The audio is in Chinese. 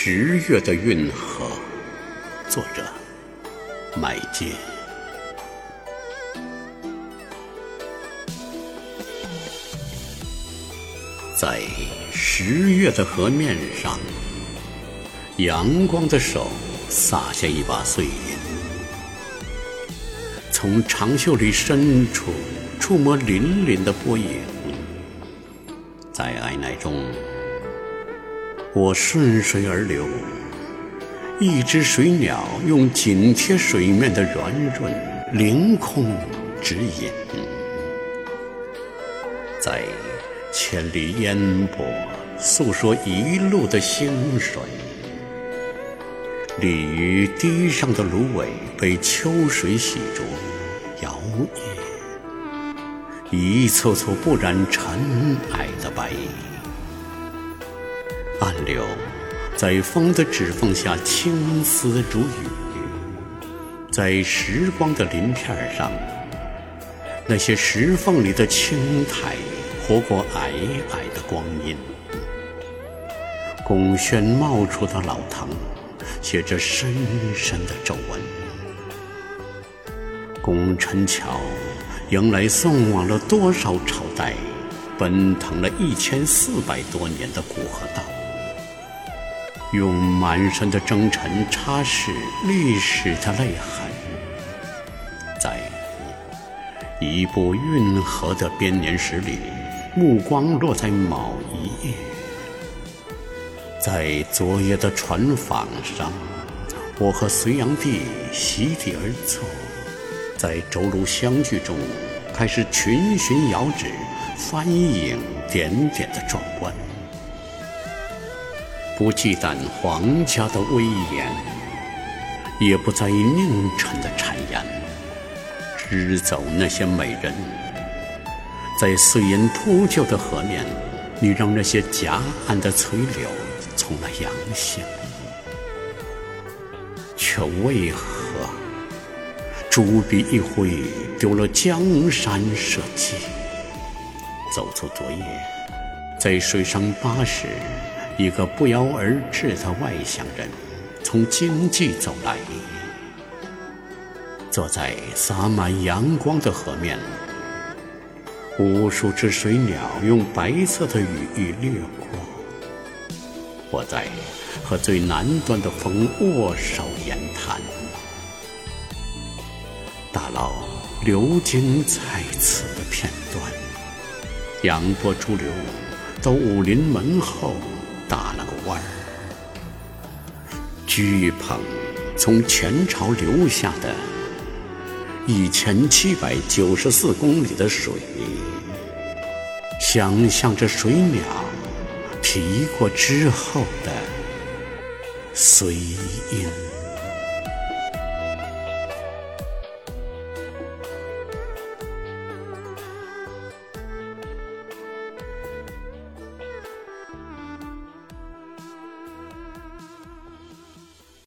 十月的运河，作者麦秸。在十月的河面上，阳光的手撒下一把碎银，从长袖里深处触摸粼粼的波影，在爱奈中。我顺水而流，一只水鸟用紧贴水面的圆润凌空指引，在千里烟波诉说一路的兴衰。鲤鱼堤上的芦苇被秋水洗濯摇曳，一簇簇不染尘埃的白衣。暗流在风的指缝下青丝如雨，在时光的鳞片上，那些石缝里的青苔活过皑皑的光阴。贡轩冒出的老藤，写着深深的皱纹。拱宸桥迎来送往了多少朝代，奔腾了一千四百多年的古河道。用满身的征尘擦拭历史的泪痕，在一部运河的编年史里，目光落在某一页，在昨夜的船舫上，我和隋炀帝席地而坐，在舟橹相聚中，开始群寻遥指，翻影点点的壮观。不忌惮皇家的威严，也不在意佞臣的谗言，支走那些美人。在碎银铺就的河面，你让那些夹岸的垂柳从了阳性，却为何朱笔一挥，丢了江山社稷？走出昨夜，在水上巴士。一个不邀而至的外乡人，从经济走来，坐在洒满阳光的河面，无数只水鸟用白色的羽翼掠过。我在和最南端的风握手言谈，大佬流金在此的片段，杨波逐流到武林门后。打了个弯儿，居捧从前朝留下的一千七百九十四公里的水，想象着水鸟提过之后的随音。